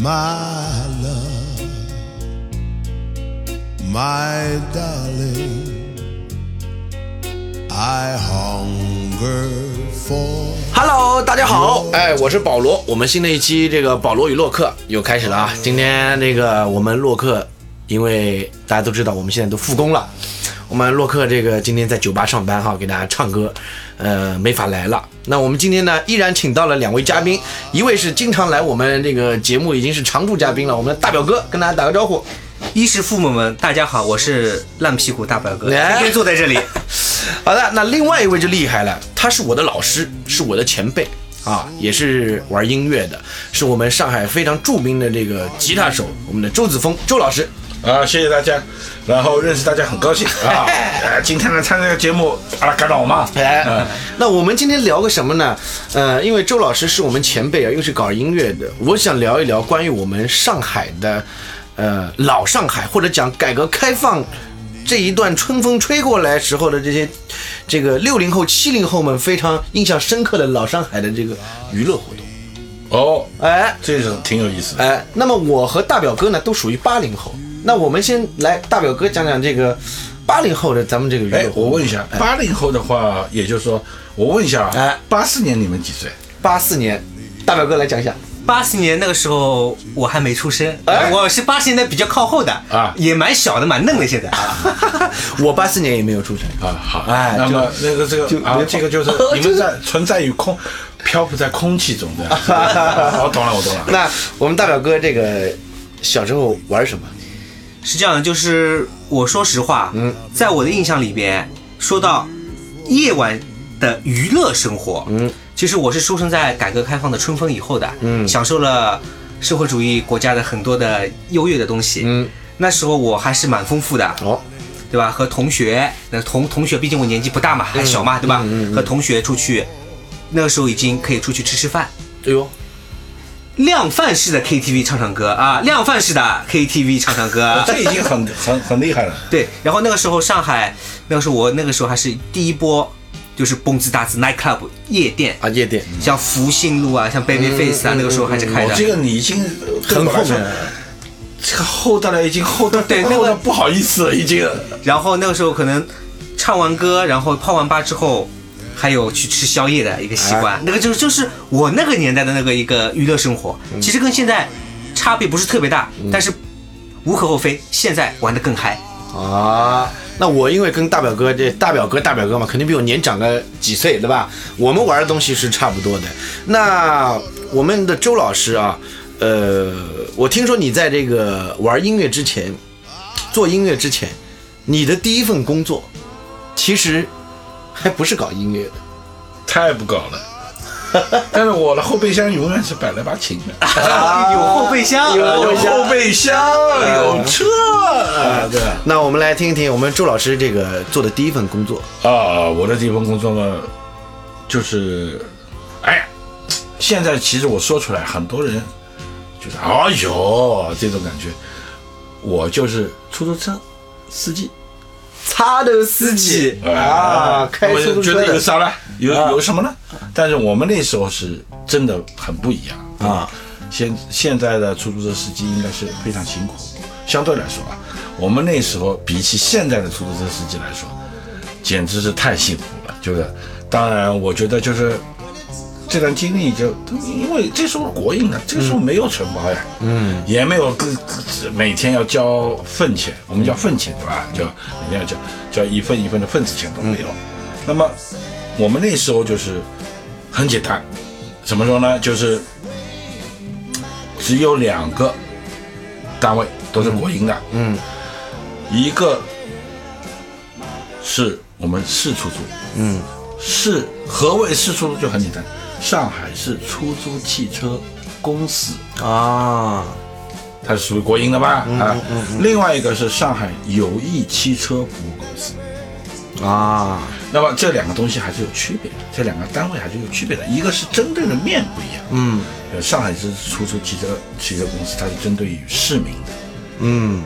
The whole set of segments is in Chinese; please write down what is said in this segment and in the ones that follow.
my love, my darling. I hunger for. Hello，大家好，哎，我是保罗。我们新的一期这个保罗与洛克又开始了啊。今天那个我们洛克，因为大家都知道我们现在都复工了，我们洛克这个今天在酒吧上班哈，给大家唱歌，呃，没法来了。那我们今天呢，依然请到了两位嘉宾，一位是经常来我们这个节目已经是常驻嘉宾了，我们的大表哥，跟大家打个招呼。衣食父母们，大家好，我是烂屁股大表哥，哎今天坐在这里。好的，那另外一位就厉害了，他是我的老师，是我的前辈啊，也是玩音乐的，是我们上海非常著名的这个吉他手，我们的周子峰周老师。啊，谢谢大家，然后认识大家很高兴啊！呃，今天来参加这个节目，阿拉干扰嘛？哎嗯，那我们今天聊个什么呢？呃，因为周老师是我们前辈啊，又是搞音乐的，我想聊一聊关于我们上海的，呃，老上海或者讲改革开放这一段春风吹过来时候的这些，这个六零后、七零后们非常印象深刻的老上海的这个娱乐活动。哦，哎，这种挺有意思的。哎，那么我和大表哥呢都属于八零后，那我们先来大表哥讲讲这个八零后的咱们这个娱乐哎活，动。我问一下，八零后的话，也就是说，我问一下哎啊，八四年你们几岁？八四年，大表哥来讲一下。八四年那个时候我还没出生，哎我是八十年代比较靠后的啊也蛮小的，蛮嫩的现在啊。我八四年也没有出生。啊，好，哎那么那个这就个啊，这个就是 你们在存在于空，漂浮在空气中的。啊 我懂了，我懂了。那我们大表哥这个小时候玩什么？是这样的，就是我说实话，嗯，在我的印象里边，说到夜晚的娱乐生活，嗯，其实我是出生在改革开放的春风以后的，嗯，享受了社会主义国家的很多的优越的东西，嗯，那时候我还是蛮丰富的，哦，对吧？和同学，那同同学，毕竟我年纪不大嘛，还小嘛，对吧？和同学出去，那个时候已经可以出去吃吃饭，哎呦，量贩式的 KTV 唱唱歌啊，量贩式的 KTV 唱唱歌，这已经很 很很厉害了。对。然后那个时候上海，那个时候我那个时候还是第一波，就是蹦子大子 night club 夜店，啊，夜店像福星路啊，像 Babyface 啊，那个时候还是开哦，的。这个你已经很后面，这个厚到了已经厚到 对那个厚到不好意思了，已经。然后那个时候可能唱完歌，然后泡完吧之后，还有去吃宵夜的一个习惯。那个就就是我那个年代的那个一个娱乐生活，其实跟现在差别不是特别大，但是无可厚非，现在玩的更嗨。啊。那我因为跟大表哥这大表哥大表哥嘛，肯定比我年长个几岁，对吧？我们玩的东西是差不多的。那我们的周老师啊，呃，我听说你在这个玩音乐之前，做音乐之前，你的第一份工作其实还不是搞音乐的。太不搞了。但是我的后备箱永远是摆了把琴的，有后备箱，有后备箱后备箱有车啊，对那我们来听一听我们周老师这个做的第一份工作。啊，我的第一份工作呢，就是，哎呀，现在其实我说出来，很多人就是哎呦这种感觉，我就是出租车司机擦头司机啊，开出租觉车的得有啥了？有啊有什么呢？但是我们那时候是真的很不一样啊。现现在的出租车司机应该是非常辛苦，相对来说啊，我们那时候比起现在的出租车司机来说，简直是太幸福了。就是，当然我觉得就是这段经历就因为这时候国营的，这个时候没有承包呀，嗯，也没有个每天要交份钱，我们叫份钱对吧？就每天要交交一份一份的份子钱都没有。那么我们那时候就是很简单，怎么说呢？就是只有两个单位都是国营的，嗯。一个是我们市出租，嗯。市何谓市出租就很简单，上海市出租汽车公司，啊，它是属于国营的吧？啊，另外一个是上海友谊汽车服务公司。啊，那么这两个东西还是有区别的，这两个单位还是有区别的，一个是针对的面不一样，嗯。呃，上海市出租汽车汽车公司它是针对于市民的，嗯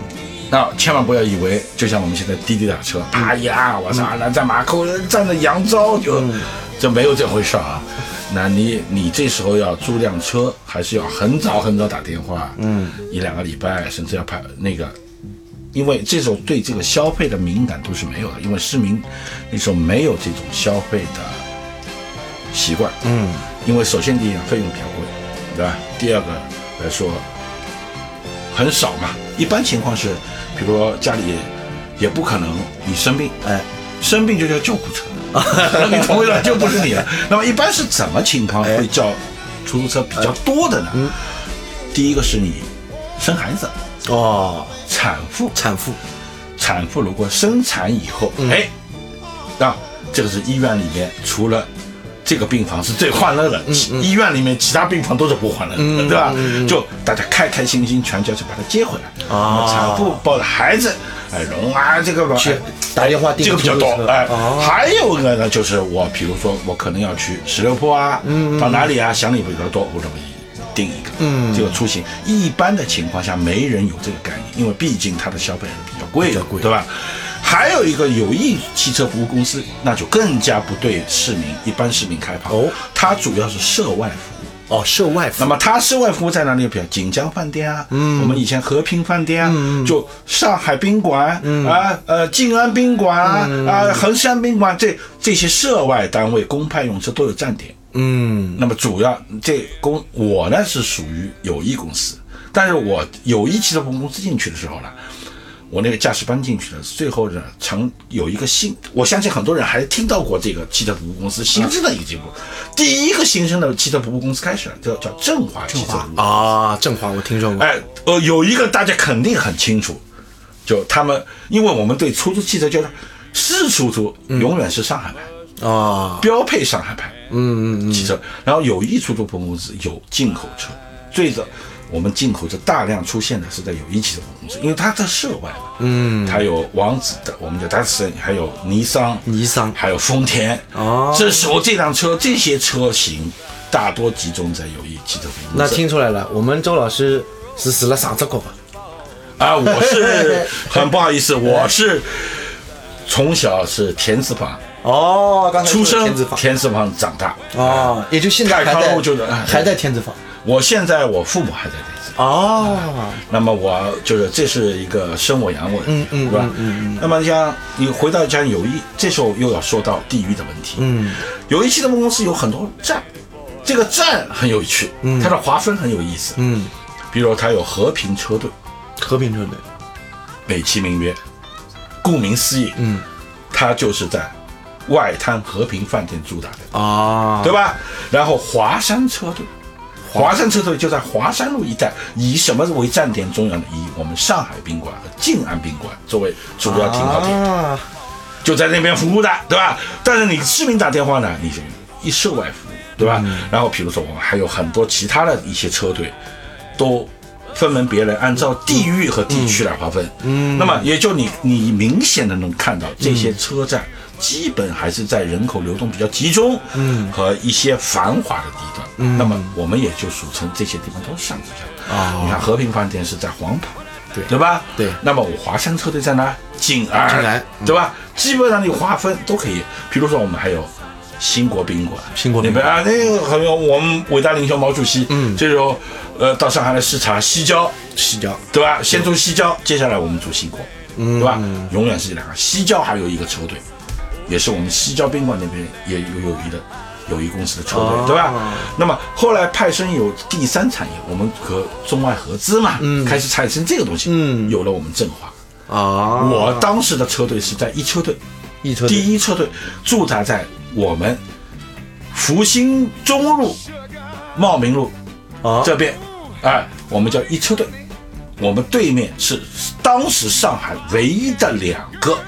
那千万不要以为，就像我们现在滴滴打车，啪一按，我操，那在马口站着扬招就，这没有这回事啊。那你你这时候要租辆车，还是要很早很早打电话，嗯，一两个礼拜，甚至要排那个，因为这时候对这个消费的敏感度是没有的，因为市民那时候没有这种消费的习惯，嗯，因为首先第一费用比较贵，对吧？第二个来说很少嘛，一般情况是，比如说家里也不可能你生病，哎，生病就叫救护车，你同意了就不是你了。那么一般是怎么情况会叫出租车比较多的呢？嗯。第一个是你生孩子，哦，产妇，产妇，产妇如果生产以后，哎，那这个是医院里面除了这个病房是最欢乐的，其医院里面其他病房都是不欢乐的，对吧？就大家开开心心，全家去把他接回来。啊。产妇抱着孩子，哎，容啊，这个去哎打电话订这个比较多哎哦，还有一个呢，就是我比如说我可能要去十六铺啊，到哪里啊，想你比较多，我容易订一个，嗯，这个出行。一般的情况下没人有这个概念，因为毕竟它的消费是比较贵的，比较贵。对吧？还有一个有益汽车服务公司，那就更加不对市民一般市民开放。哦，它主要是涉外服务。哦，涉外服务。那么它涉外服务在哪里？比如锦江饭店啊，嗯，我们以前和平饭店啊，就上海宾馆、啊，呃，静安宾馆啊，啊，衡山宾馆，这这些涉外单位公派用车都有站点。嗯，那么主要这公我呢是属于友谊公司，但是我友谊汽车服务公司进去的时候呢，我那个驾驶班进去了，最后呢成有一个新，我相信很多人还听到过这个汽车服务公司新生的一个节目，第一个新生的汽车服务公司开始了，叫叫振华汽车。啊，振华我听说过，哎，呃，有一个大家肯定很清楚，就他们，因为我们对出租汽车就是是出租，永远是上海牌，啊，标配上海牌，嗯嗯嗯，汽车。然后友谊出租服务公司有进口车，最早我们进口车大量出现的是在友谊汽车公司，因为它在涉外嘛，嗯，它有王子的，我们叫达斯，还有尼桑，尼桑。还有丰田，哦。这时候这辆车这些车型大多集中在友谊汽车公那。听出来了，我们周老师是死了上这个吧？啊，我是 很不好意思，我是从小是田字旁哦，刚才出生说的天字，坊田字旁长大。哦，也就现在还在路就是哎。还在天字坊我现在我父母还在北京，哦，那么我就是这是一个生我养我的，嗯嗯，是吧？嗯嗯。那么像你回到讲友谊，这时候又要说到地域的问题。嗯，友谊汽车公司有很多站，这个站很有趣，它的划分很有意思。嗯，比如它有和平车队，和平车队。美其名曰，顾名思义，嗯，它就是在外滩和平饭店驻打的，啊，对吧？然后华山车队，华山车队就在华山路一带，以什么为站点重要呢？以我们上海宾馆和静安宾馆作为主要停靠点，啊，就在那边服务的，对吧？但是你市民打电话呢，你就一涉外服务，对吧？然后比如说我们还有很多其他的一些车队，都分门别类，按照地域和地区来划分。嗯，那么也就你你明显的能看到这些车站。基本还是在人口流动比较集中，嗯，和一些繁华的地段，嗯，那么我们也就俗称这些地方都是上车站。哦你看和平饭店是在黄埔，对对吧？对那么我华山车队在哪？静安，静安对吧？基本上你划分都可以。比如说我们还有兴国宾馆，兴国宾馆啊，那个还有我们伟大领袖毛主席，嗯，这时候呃到上海来视察西郊，西郊对吧？先住西郊，接下来我们住兴国，嗯对吧？永远是这两个。西郊还有一个车队，也是我们西郊宾馆那边也有友谊的友谊公司的车队，哦。对吧？那么后来派生有第三产业，我们和中外合资嘛，开始产生这个东西，嗯，有了我们振华。啊，我当时的车队是在一车队，一车队。第一车队驻扎在我们福兴中路、茂名路啊。这边，哎，我们叫一车队。我们对面是当时上海唯一的两个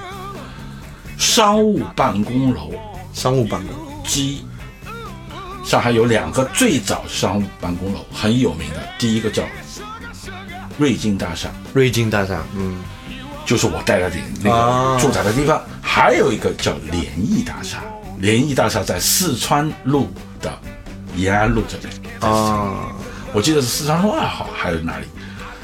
商务办公楼。商务办公。之一。上海有两个最早商务办公楼很有名的，第一个叫瑞金大厦，瑞金大厦，嗯，就是我待的地那啊。个住宅的地方，还有一个叫联谊大厦，联谊大厦在四川路的延安路这边。啊，我记得是四川路二号还是哪里，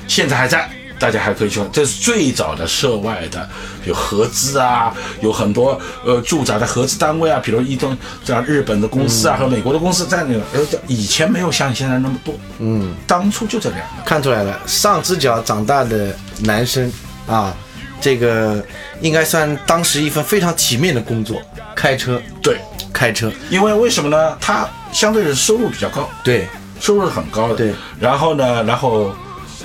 现在还在，大家还可以去，这是最早的涉外的，有合资啊，有很多呃驻扎的合资单位啊，比如一东这样日本的公司啊、和美国的公司在那个，呃，以前没有像现在那么多，嗯，当初就这两个。看出来了，上只脚长大的男生啊，这个应该算当时一份非常体面的工作，开车，对，开车，因为为什么呢？他相对的收入比较高，对，收入是很高的。对，然后呢，然后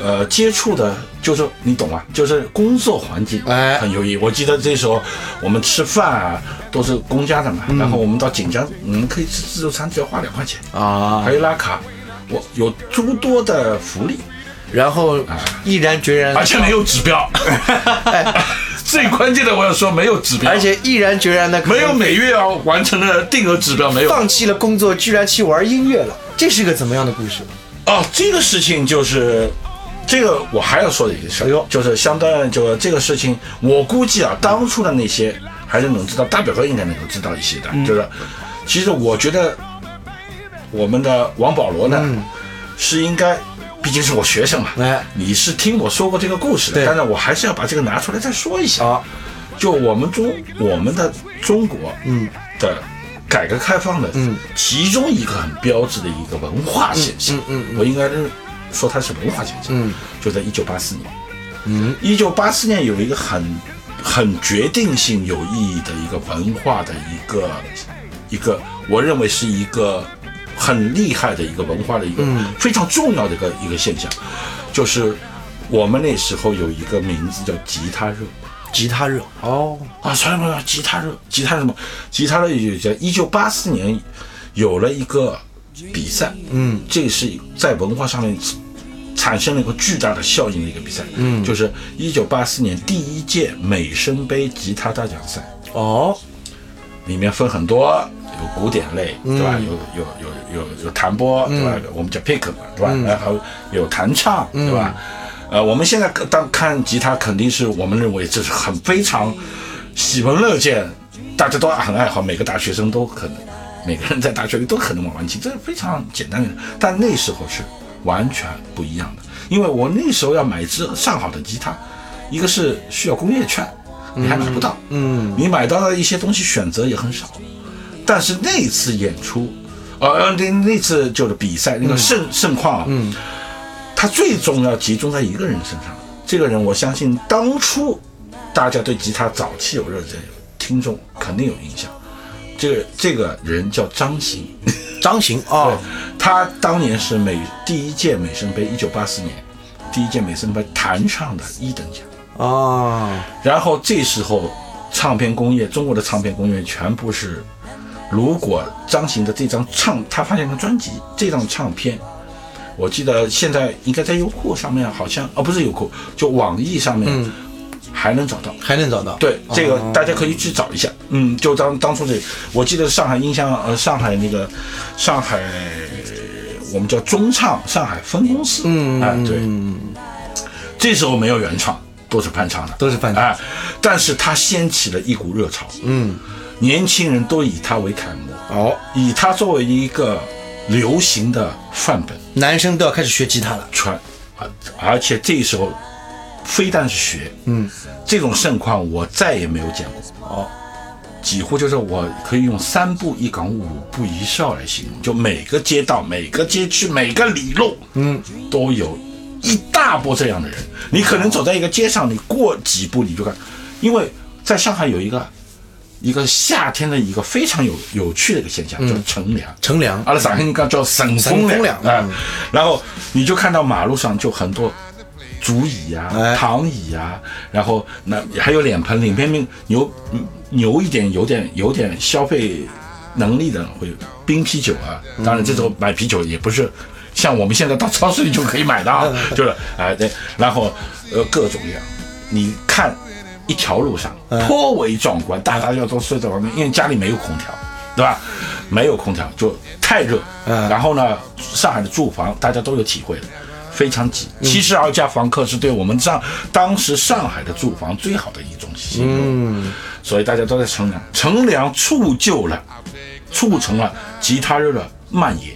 呃，接触的就是你懂吗？就是工作环境哎很优异。我记得这时候我们吃饭啊都是公家的嘛，然后我们到锦江，我们可以吃自助餐，只要花两块钱，啊还，有拉卡，我有诸多的福利，然后毅然决然，而且没有指标。最关键的我要说没有指标，而且毅然决然的没有每月要完成的定额指标没有。放弃了工作，居然去玩音乐了，这是个怎么样的故事？哦，这个事情就是，这个我还要说的一个事儿，哎呦。就是相当就这个事情，我估计啊，当初的那些还是能知道，大表哥应该能够知道一些的，嗯。就是，其实我觉得我们的王保罗呢，嗯。是应该。毕竟是我学生嘛，哎。你是听我说过这个故事的，对。但是我还是要把这个拿出来再说一下。啊，就我们中我们的中国，嗯的改革开放的，嗯，其中一个很标志的一个文化现象，嗯嗯我应该是说它是文化现象，嗯，就在一九八四年，嗯，一九八四年有一个很很决定性、有意义的一个文化的一个一个，我认为是一个很厉害的一个文化的一个非常重要的一个一个现象，就是我们那时候有一个名字叫吉他热。吉他热哦，啊，什么吉他热？吉他什么？吉他热也就在一九八四年有了一个比赛，嗯，这是在文化上面产生了一个巨大的效应的一个比赛，嗯，就是一九八四年第一届美声杯吉他大奖赛，哦，里面分很多，有古典类，对吧？有有有有有弹拨，对吧？我们叫 pick 嘛，对吧？然后有弹唱，对吧？呃，我们现在当看吉他，肯定是我们认为这是很非常喜闻乐见，大家都很爱好，每个大学生都可能，每个人在大学里都可能玩玩琴，这是非常简单的。但那时候是完全不一样的，因为我那时候要买一支上好的吉他，一个是需要工业券，你还买不到，嗯，你买到的一些东西选择也很少。但是那次演出，呃，那那次就是比赛那个盛、盛况啊，嗯，它最终要集中在一个人身上。这个人，我相信当初大家对吉他早期有热忱，听众肯定有印象。这个这个人叫张行，张行啊 哦，，他当年是美第一届美声杯，一九八四年第一届美声杯弹唱的一等奖。啊，然后这时候，唱片工业，中国的唱片工业全部是，如果张行的这张唱，他发现个专辑，这张唱片，我记得现在应该在优酷上面，好像哦不是优酷，就网易上面还能找到。还能找到，对，这个大家可以去找一下。嗯，就当当初这，我记得上海音像呃上海那个上海我们叫中唱上海分公司，嗯，哎对，这时候没有原创，都是翻唱的，都是翻唱。哎，但是它掀起了一股热潮，嗯，年轻人都以它为楷模，哦，以它作为一个流行的范本。男生都要开始学吉他了，全，而而且这时候非但是学，嗯，这种盛况我再也没有见过。哦，几乎就是我可以用三步一岗，五步一哨来形容，就每个街道、每个街区、每个里路，嗯，都有一大波这样的人。你可能走在一个街上，你过几步你就看，因为在上海有一个一个夏天的一个非常有有趣的一个现象，叫乘凉。乘凉阿拉上海人讲叫省省风凉啊，然后你就看到马路上就很多竹椅呀、哎躺椅呀，然后那还有脸盆，脸盆里牛嗯牛一点，有点有点消费能力的会冰啤酒啊，当然这时候买啤酒也不是。像我们现在到超市里就可以买的啊，就是哎对，然后呃各种各样，你看一条路上颇为壮观，大家要都睡在外面，因为家里没有空调，对吧？没有空调就太热。嗯然后呢，上海的住房大家都有体会的，非常挤，七十二家房客是对我们上当时上海的住房最好的一种形容。嗯，所以大家都在乘凉，乘凉促就了，促成了吉他热的蔓延。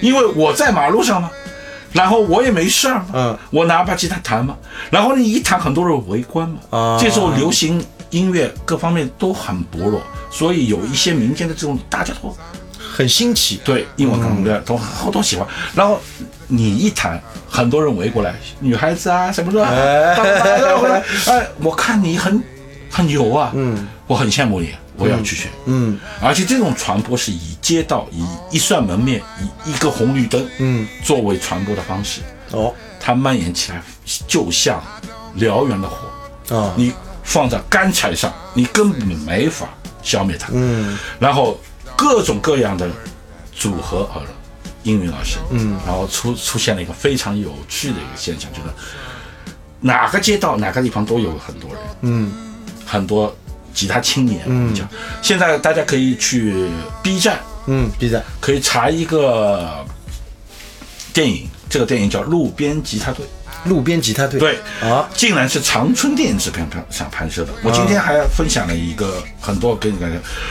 因为我在马路上嘛，然后我也没事儿嘛，嗯，我拿把吉他弹嘛，然后你一弹，很多人围观嘛，啊。这时候流行音乐各方面都很薄弱，所以有一些民间的这种大家都很新奇。对英文歌的都好多喜欢，然后你一弹，很多人围过来，女孩子啊什么的，哎。当当当回来，哎，我看你很很牛啊，嗯，我很羡慕你，我要去学，嗯，而且这种传播是以街道、以一扇门面、以一个红绿灯，嗯，作为传播的方式，哦，它蔓延起来就像燎原的火，啊，你放在干柴上，你根本没法消灭它。嗯，然后各种各样的组合而应运而生。嗯，然后出出现了一个非常有趣的一个现象，就是哪个街道哪个地方都有很多人，嗯，很多吉他青年。嗯，讲现在大家可以去 B 站，嗯，B 站可以查一个电影，这个电影叫《路边吉他队》。路边吉他队。对啊，竟然是长春电影制片上上拍摄的。我今天还分享了一个很多给你讲，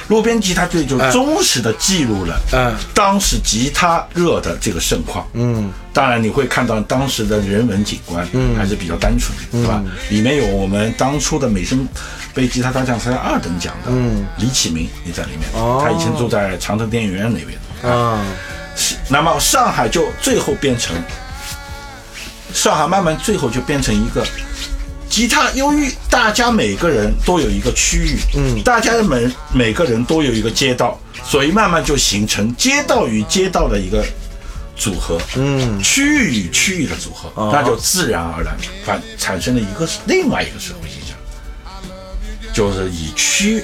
路边吉他队就忠实的记录了，嗯当时吉他热的这个盛况，嗯，当然你会看到当时的人文景观，嗯，还是比较单纯，是吧？里面有我们当初的美声被吉他大奖赛二等奖的，嗯，李启明也在里面，哦。他以前住在长城电影院那边，啊，是那么上海就最后变成，上海慢慢最后就变成一个吉他，由于大家每个人都有一个区域，嗯，大家每每个人都有一个街道，所以慢慢就形成街道与街道的一个组合，嗯，区域与区域的组合，那就自然而然反产生了一个另外一个社会现象，就是以区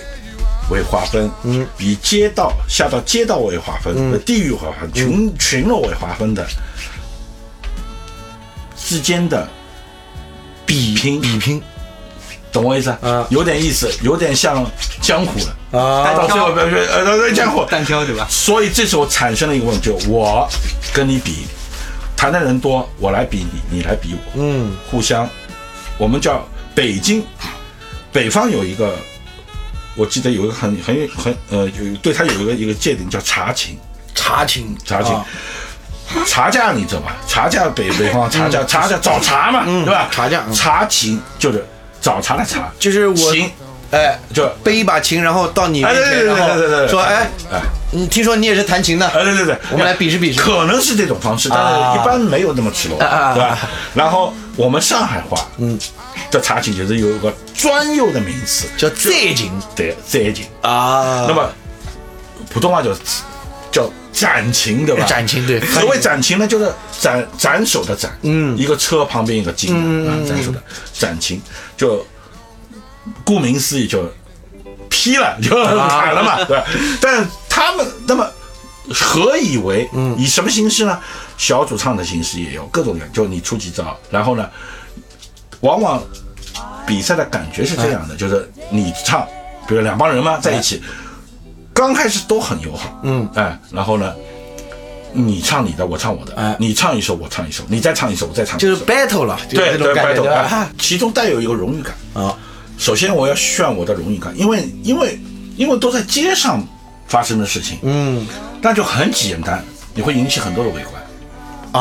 为划分，嗯，以街道下到街道为划分，嗯。地域划分，群群落为划分的之间的比拼，比拼。懂我意思？啊？有点意思，有点像江湖了。啊，到最后，呃呃呃，江湖，单挑对吧？所以这时候产生了一个问题，就我跟你比，谈的人多，我来比你，你来比我，嗯。互相，我们叫北京，北方有一个，我记得有一个很很很呃，有对他有一个一个界定叫查情，查寝茶情。啊茶架你知道吧？茶架北北方茶架，茶架找茶嘛，对吧？茶架嗯茶情就是找茶的茶，就是我情哎，就背一把琴，然后到你面哎对对前，然后对对对对说，哎，哎你听说你也是弹琴的？哎，对对对，我们来比试比试可能是这种方式，但啊是一般没有那么赤裸，对吧？然后我们上海话，嗯，这茶琴就是有一个专有的名词，叫再琴对，再景。啊。那么普通话叫叫展琴，对吧？展琴对所谓展琴呢，就是斩斩首的斩，嗯，一个车旁边一个金啊，斩首的斩琴，就顾名思义就劈了，就砍了嘛，对吧？但他们那么何以为？以什么形式呢？小主唱的形式也有各种各样，就你出几招，然后呢，往往比赛的感觉是这样的，就是你唱，比如两帮人嘛在一起，刚开始都很友好，嗯，哎，然后呢，你唱你的，我唱我的，哎你唱一首，我唱一首，你再唱一首，我再唱一首，就是 battle 了，就是对对 battle？其中带有一个荣誉感。啊，首先我要炫我的荣誉感，因为因为因为都在街上发生的事情，嗯那就很简单，你会引起很多的围观。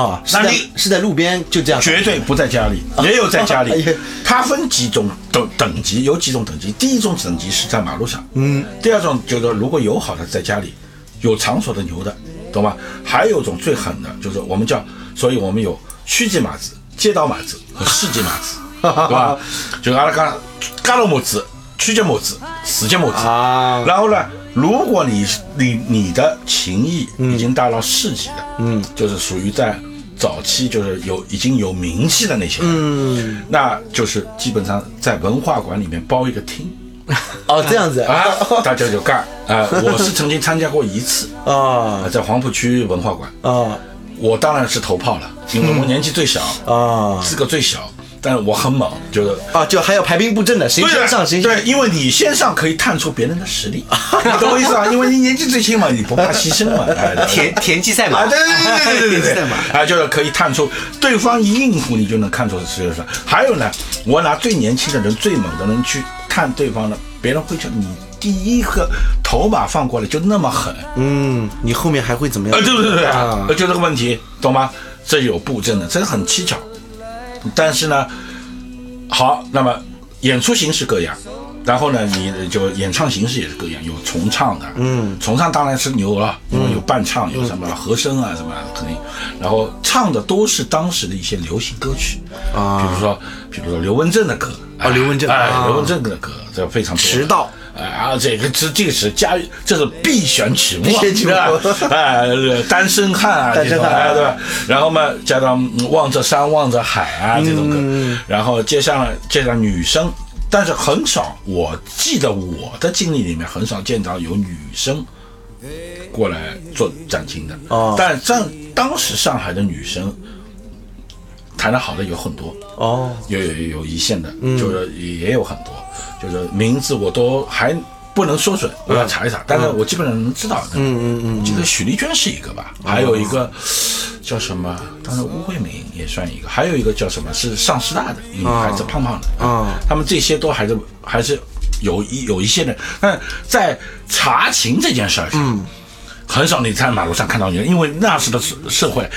啊，是在那你是在路边就这样，绝对不在家里，也有在家 哎里呀。它分几种等等级，有几种等级。第一种等级是在马路上，嗯。第二种就是如果有好的在家里，有场所的牛的，懂吗？还有一种最狠的，就是我们叫，所以我们有区级马子、街道马子和市级马子，对吧？就阿拉讲，街道马子、区级马子、市级马子。啊。然后呢，如果你你你的情谊已经达到市级的，嗯，就是属于在早期就是有已经有名气的那些人，嗯，那就是基本上在文化馆里面包一个厅。哦，这样子。啊，大家就干啊。我是曾经参加过一次啊。啊，在黄浦区文化馆，啊。我当然是头炮了，因为我年纪最小，啊。资格最小，但是我很猛，就是啊！就还有排兵布阵的，谁先上谁先对，因为你先上可以探出别人的实力，你懂我意思吧？因为你年纪最轻嘛，你不怕牺牲嘛，田田忌赛马，啊，对对对对对对对 田忌赛马。啊，就是可以探出对方一应付，你就能看出是什么。还有呢，我拿最年轻的人、最猛的人去看对方的，别人会觉得你第一个头马放过来就那么狠，嗯，你后面还会怎么样？呃，对对对对，啊呃，就这个问题，懂吗？这有布阵的，这是很蹊跷。但是呢，好，那么演出形式各样，然后呢，你就演唱形式也是各样，有重唱的，嗯，重唱当然是牛了，有伴唱，有什么和声啊什么肯定，然后唱的都是当时的一些流行歌曲啊。比如说比如说刘文正的歌，啊刘文正哎，啊。刘文正的歌，这非常多迟到。哎啊，这个这这个是家，这是必选曲目啊，必选哎，单身汉啊，单身汉。这种哎，对吧？然后嘛，加上嗯望着山望着海啊这种歌，嗯。然后接下来接上女生，但是很少，我记得我的经历里面很少见到有女生过来做展厅的。哦。但在当时上海的女生弹得好的有很多，哦，有有有一线的，就是也有很多，就是名字我都还不能说准，我要查一查，但是我基本上能知道。嗯嗯嗯，我记得许丽娟是一个吧，还有一个叫什么，当然吴慧敏也算一个，还有一个叫什么是上师大的女孩子，胖胖的。啊，他们这些都还是还是有一有一些人，但在查情这件事儿上，很少你在马路上看到女人，因为那时的社社会。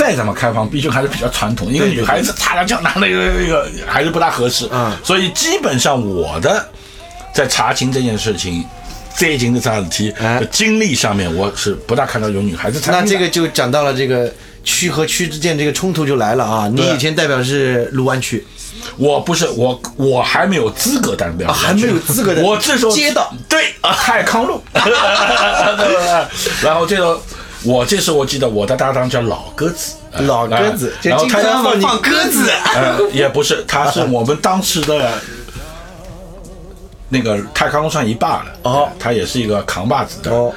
再怎么开放，毕竟还是比较传统。一个女孩子擦着脚拿那个那个还是不大合适。嗯所以基本上我的在查清这件事情、最近的啥事体哎的经历上面，我是不大看到有女孩子参与。那这个就讲到了这个区和区之间这个冲突就来了啊！你以前代表是卢湾区，我不是我，我还没有资格代表、啊还没有资格的我这时候街道对啊，泰康路？然后这个我这时候我记得我的搭档叫老鸽子，呃老鸽子呃然后他就经常要放放鸽子，呃也不是，他是我们当时的。那个泰康路上一霸了哦他也是一个扛把子的哦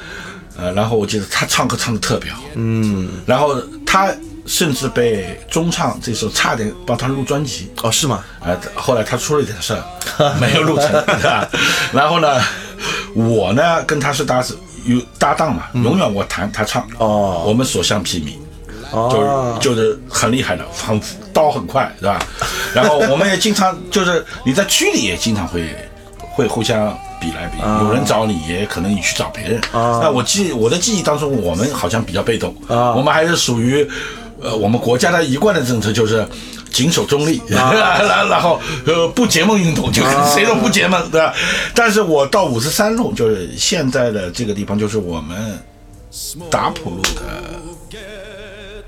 呃，然后我记得他唱歌唱的特别好，嗯，然后他甚至被中唱这时候差点帮他录专辑，哦，是吗？呃，后来他出了一点事儿，没有录成，对吧？然后呢，我呢跟他是搭子有搭档嘛，永远我弹他唱，哦。我们所向披靡，哦，就是就是很厉害的，很刀很快，是吧？然后我们也经常就是你在区里也经常会会互相比来比，有人找你也可能你去找别人。那我记我的记忆当中，我们好像比较被动，我们还是属于呃我们国家的一贯的政策就是。谨守中立，然 然后呃不结盟运动，就是 谁都不结盟，对吧？但是我到五十三路，就是现在的这个地方，就是我们达普路的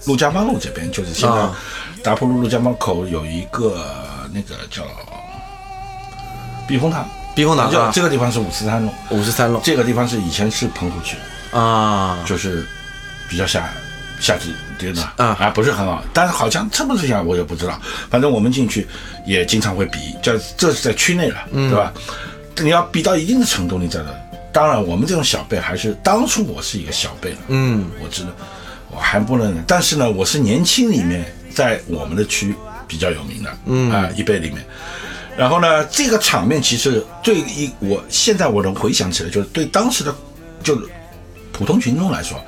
陆家浜路这边，就是现在啊。达普路陆家浜口有一个那个叫避风塘，避风塘啊。就这个地方是五十三路，五十三路。这个地方是以前是棚户区，啊，就是比较下下级对的啊啊不是很好，但是好像是不是这样我也不知道，反正我们进去也经常会比，这这是在区内了，嗯对吧？你要比到一定的程度，你才能。当然，我们这种小辈还是当初我是一个小辈了，嗯，我知道我还不能，但是呢，我是年轻里面在我们的区比较有名的，嗯啊、一辈里面。然后呢，这个场面其实对一我现在我能回想起来，就是对当时的就是普通群众来说，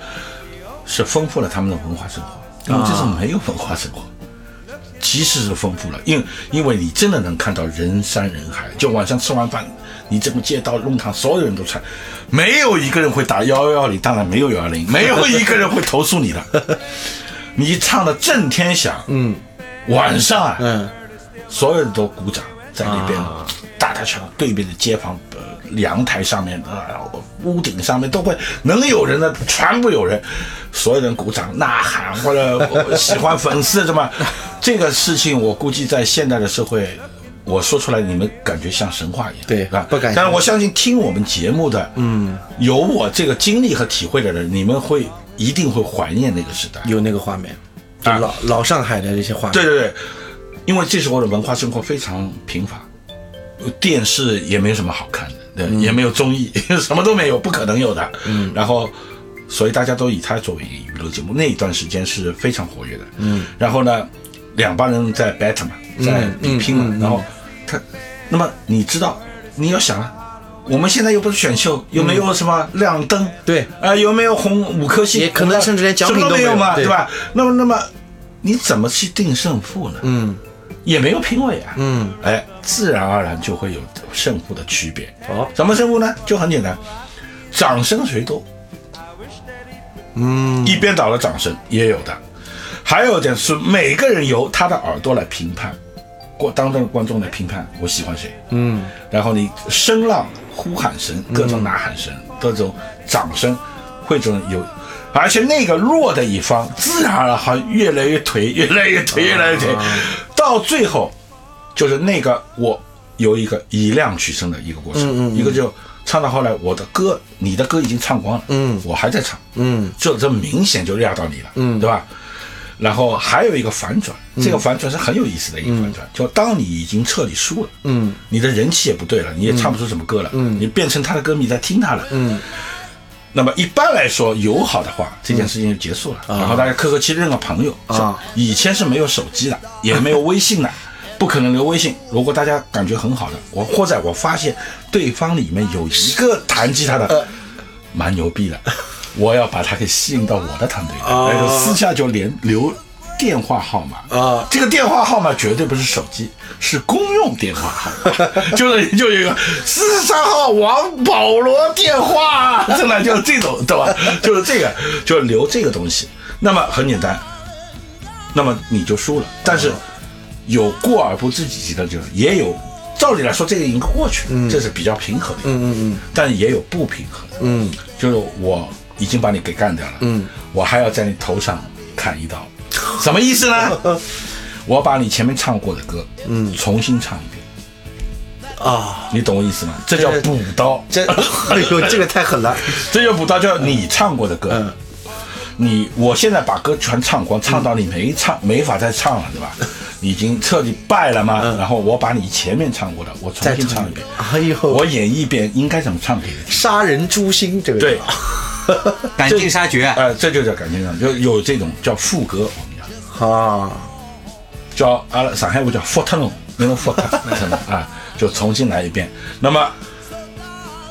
是丰富了他们的文化生活，因为这是没有文化生活。其实是丰富了，因为因为你真的能看到人山人海，就晚上吃完饭，你整个街道弄堂所有人都穿，没有一个人会打幺幺幺零，当然没有幺幺零，没有一个人会投诉你的。你唱的震天响，嗯，晚上啊，嗯，所有人都鼓掌，在那边啊大大小小对面的街坊，呃，阳台上面啊、屋顶上面都会能有人的，全部有人，所有人鼓掌呐喊或者呃喜欢粉丝什么，这个事情我估计在现代的社会。我说出来，你们感觉像神话一样，对吧？不敢但是我相信听我们节目的，嗯，有我这个经历和体会的人，你们会一定会怀念那个时代。有那个画面，就啊老老上海的这些画面，对对对，因为这时候的文化生活非常贫乏，电视也没有什么好看的，对，也没有综艺，什么都没有，不可能有的。嗯，然后，所以大家都以他作为一个娱乐节目，那一段时间是非常活跃的。嗯，然后呢，两帮人在 battle 嘛，在比拼嘛，然后他，那么你知道，你要想啊。我们现在又不是选秀，有没有什么亮灯，对啊、有没有红五颗星？也可能甚至连奖品都没有嘛，对对吧？那么，那么你怎么去定胜负呢？嗯，也没有评委啊，嗯，哎，自然而然就会有胜负的区别。哦。什么胜负呢？就很简单，掌声谁多，嗯，一边倒的掌声也有的，还有一点是每个人由他的耳朵来评判，过当中的观众来评判我喜欢谁，嗯，然后你声浪、呼喊声、各种呐喊声、各种掌声，会这种有。而且那个弱的一方，自然而然越来越颓，越来越颓，越来越颓，到最后，就是那个我有一个以量取胜的一个过程，一个就唱到后来，我的歌，你的歌已经唱光了，嗯，我还在唱，嗯，这这明显就压到你了，嗯，对吧？然后还有一个反转，这个反转是很有意思的一个反转，就当你已经彻底输了，嗯，你的人气也不对了，你也唱不出什么歌了，嗯，你变成他的歌迷在听他了，嗯。那么一般来说，友好的话，这件事情就结束了，然后大家客客气气认个朋友。啊。以前是没有手机的，也没有微信的，不可能留微信。如果大家感觉很好的，我或者我发现对方里面有一个弹吉他的，蛮牛逼的，我要把他给吸引到我的团队里，啊然后私下就连留电话号码啊这个电话号码绝对不是手机，是公用电话号码，就是就有一个四十三号王保罗电话，真的就是这种，对吧？就是这个，就是留这个东西。那么很简单，那么你就输了。但是有过而不自己的，就也有。照理来说，这个已经过去了，这是比较平和的。嗯嗯嗯。但也有不平衡的。嗯，就是我已经把你给干掉了。嗯，我还要在你头上砍一刀，什么意思呢？我把你前面唱过的歌，嗯，重新唱一遍，啊，你懂我意思吗？这叫补刀，这，哎呦，这个太狠了。这叫补刀，叫你唱过的歌。嗯你我现在把歌全唱光，唱到你没唱没法再唱了，对吧？你 已经彻底败了吗？然后我把你前面唱过的，我重新唱一遍，哎呦，我演绎一遍应该怎么唱给你。杀人诛心，这个对，赶尽 杀绝。呃、这就叫感情上，就有这种叫副歌，我们讲。啊，叫阿拉上海话叫复特侬，那种复特什么 啊，就重新来一遍。那么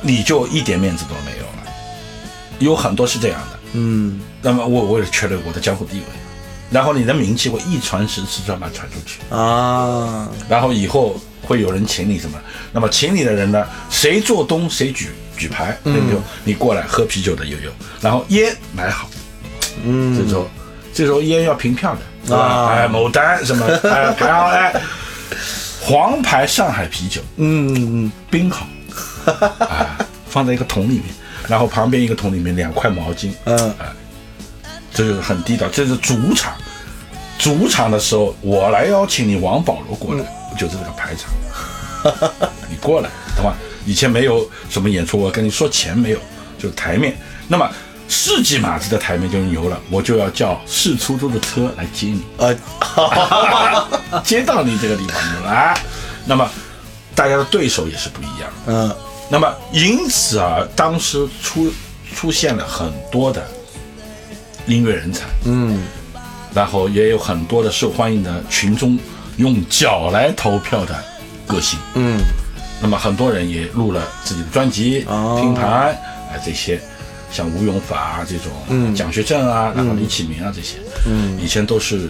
你就一点面子都没有了，有很多是这样的。嗯，那么我我也确认我的江湖地位，然后你的名气会一传十，十传百传出去，啊，然后以后会有人请你什么？那么请你的人呢，谁做东谁举举牌，那就你过来喝啤酒的有有，然后烟买好，嗯，这时候这时候烟要凭票的。啊。哎，某单什么？哎排好哎，黄牌上海啤酒。嗯嗯冰好，啊，放在一个桶里面，然后旁边一个桶里面两块毛巾，嗯哎，这就是很地道，这是主场。主场的时候，我来邀请你王保罗过来，就是这个排场。你过来，懂吧？以前没有什么演出，我跟你说钱没有，就是台面。那么世纪马子的台面就牛了，我就要叫市出租的车来接你，呃，接到你这个地方去了。啊那么大家的对手也是不一样。嗯那么因此啊，当时出出现了很多的音乐人才，嗯。然后也有很多的受欢迎的群众用脚来投票的歌星。嗯。那么很多人也录了自己的专辑、哦拼盘啊这些，像吴永法啊这种，嗯。蒋学正啊，然后李启明啊这些，嗯。以前都是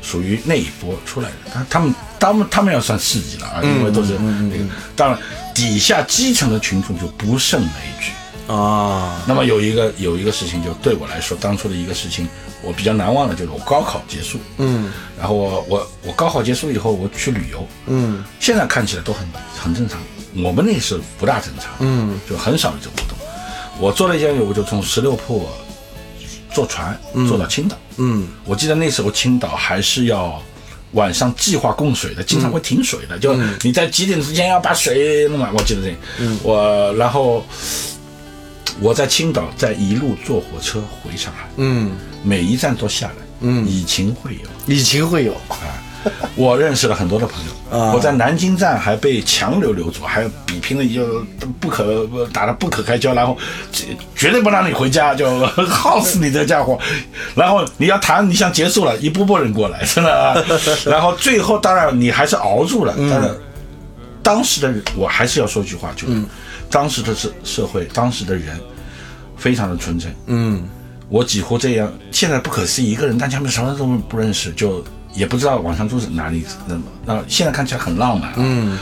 属于那一波出来的。他他们他们他们要算世纪了啊，因为都是嗯那个，当然底下基层的群众就不胜枚举。啊，那么有一个有一个事情，就对我来说，当初的一个事情，我比较难忘的就是我高考结束，嗯。然后我我我高考结束以后，我去旅游，嗯。现在看起来都很很正常，我们那时候不大正常，嗯。就很少有这种活动。我做了一件，我就从十六铺坐船坐到青岛，嗯。我记得那时候青岛还是要晚上计划供水的，经常会停水的，就你在几点之间要把水弄完。我记得这个，我然后我在青岛再一路坐火车回上海，嗯，每一站都下来，嗯。以情会友。以情会友，我认识了很多的朋友，啊。我在南京站还被强留留住，还比拼了就不可打得不可开交，然后绝绝对不让你回家，就 耗死你这家伙。然后你要谈，你想结束了，一波波人过来，真的啊。然后最后当然你还是熬住了，但是当时的人，我还是要说句话，就是当时的社社会，当时的人非常的纯真，嗯。我几乎这样，现在不可思议，一个人单枪匹什么都不认识，就也不知道往上住是哪里，那么那现在看起来很浪漫、嗯，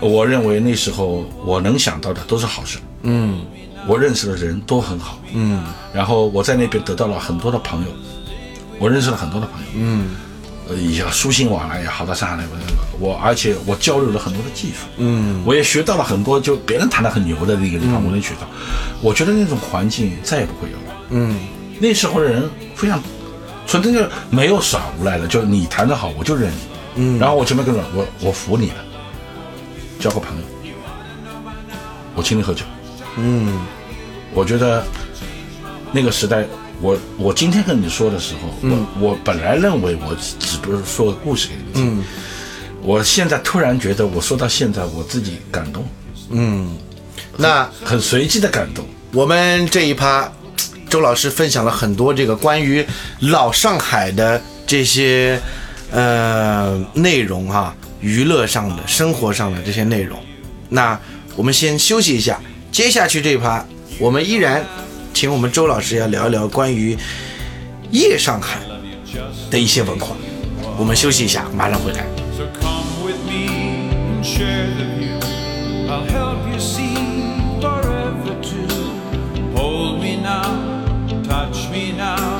我认为那时候我能想到的都是好事。嗯。我认识的人都很好，嗯。然后我在那边得到了很多的朋友，我认识了很多的朋友，嗯。呃，也书信往来也好到上海来，我我而且我交流了很多的技术，嗯。我也学到了很多，就别人谈的很牛的那个地方，我能学到。我觉得那种环境再也不会有了。嗯。那时候的人非常纯粹，就没有耍无赖的，就是你谈得好，我就认你。嗯。然后我前面跟着我，我服你了，交个朋友，我请你喝酒。嗯。我觉得那个时代，我我今天跟你说的时候，我我本来认为我只不是说个故事给你们听，嗯。我现在突然觉得我说到现在，我自己感动，嗯，那很随机的感动。我们这一趴，周老师分享了很多这个关于老上海的这些呃内容哈、娱乐上的、生活上的这些内容。那我们先休息一下，接下去这一趴，我们依然请我们周老师要聊一聊关于夜上海的一些文化。我们休息一下，马上回来。I'll help you see forever to Hold me now, touch me now,